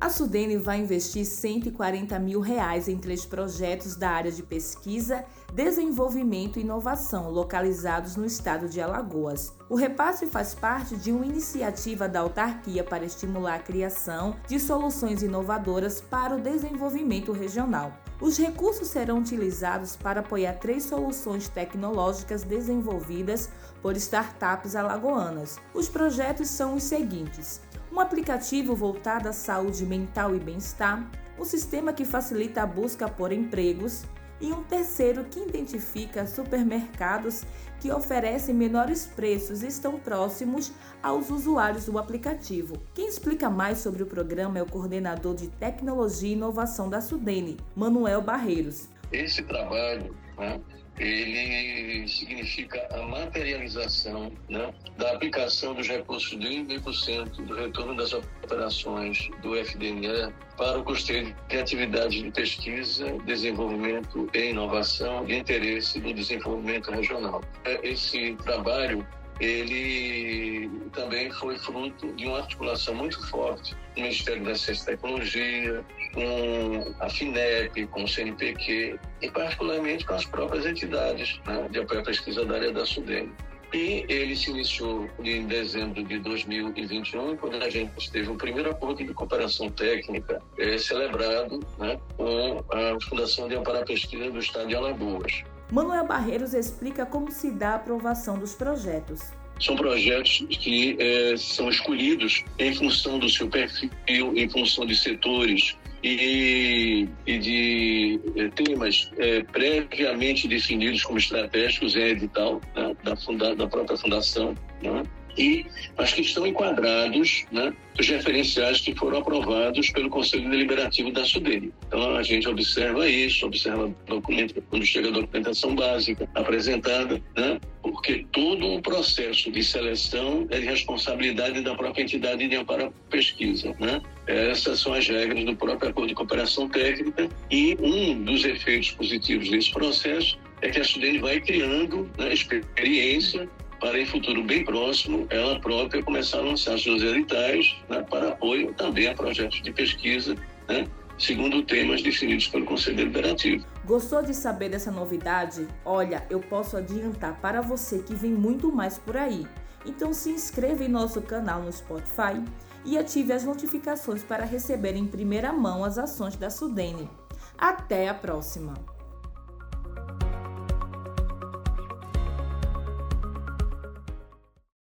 A Sudene vai investir 140 mil reais em três projetos da área de pesquisa, desenvolvimento e inovação localizados no estado de Alagoas. O repasse faz parte de uma iniciativa da autarquia para estimular a criação de soluções inovadoras para o desenvolvimento regional. Os recursos serão utilizados para apoiar três soluções tecnológicas desenvolvidas por startups alagoanas. Os projetos são os seguintes: um aplicativo voltado à saúde mental e bem-estar, um sistema que facilita a busca por empregos e um terceiro que identifica supermercados que oferecem menores preços e estão próximos aos usuários do aplicativo. Quem explica mais sobre o programa é o coordenador de tecnologia e inovação da Sudene, Manuel Barreiros. Esse trabalho né, ele significa a materialização né, da aplicação dos recursos de 1,5% do retorno das operações do FDNE para o custeio de atividades de pesquisa, desenvolvimento e inovação de interesse do desenvolvimento regional. É, esse trabalho ele também foi fruto de uma articulação muito forte com o Ministério da Ciência e Tecnologia, com a FINEP, com o CNPq e particularmente com as próprias entidades né, de apoio à pesquisa da área da SUDEM. E ele se iniciou em dezembro de 2021, quando a gente teve o primeiro acordo de cooperação técnica é, celebrado né, com a Fundação de Amparo à Pesquisa do Estado de Alagoas. Manuel Barreiros explica como se dá a aprovação dos projetos. São projetos que é, são escolhidos em função do seu perfil, em função de setores e, e de é, temas é, previamente definidos como estratégicos em edital né, da, funda, da própria fundação. Né? E mas que estão enquadrados né, dos referenciais que foram aprovados pelo Conselho Deliberativo da SUDENE. Então a gente observa isso, observa documento, quando chega a documentação básica apresentada, né, porque todo o processo de seleção é de responsabilidade da própria entidade de amparo à pesquisa. Né? Essas são as regras do próprio acordo de cooperação técnica e um dos efeitos positivos desse processo é que a SUDENE vai criando né, experiência para em futuro bem próximo ela própria começar a lançar seus editais né, para apoio também a projetos de pesquisa, né, segundo temas definidos pelo Conselho Deliberativo. Gostou de saber dessa novidade? Olha, eu posso adiantar para você que vem muito mais por aí. Então se inscreva em nosso canal no Spotify e ative as notificações para receber em primeira mão as ações da Sudene. Até a próxima!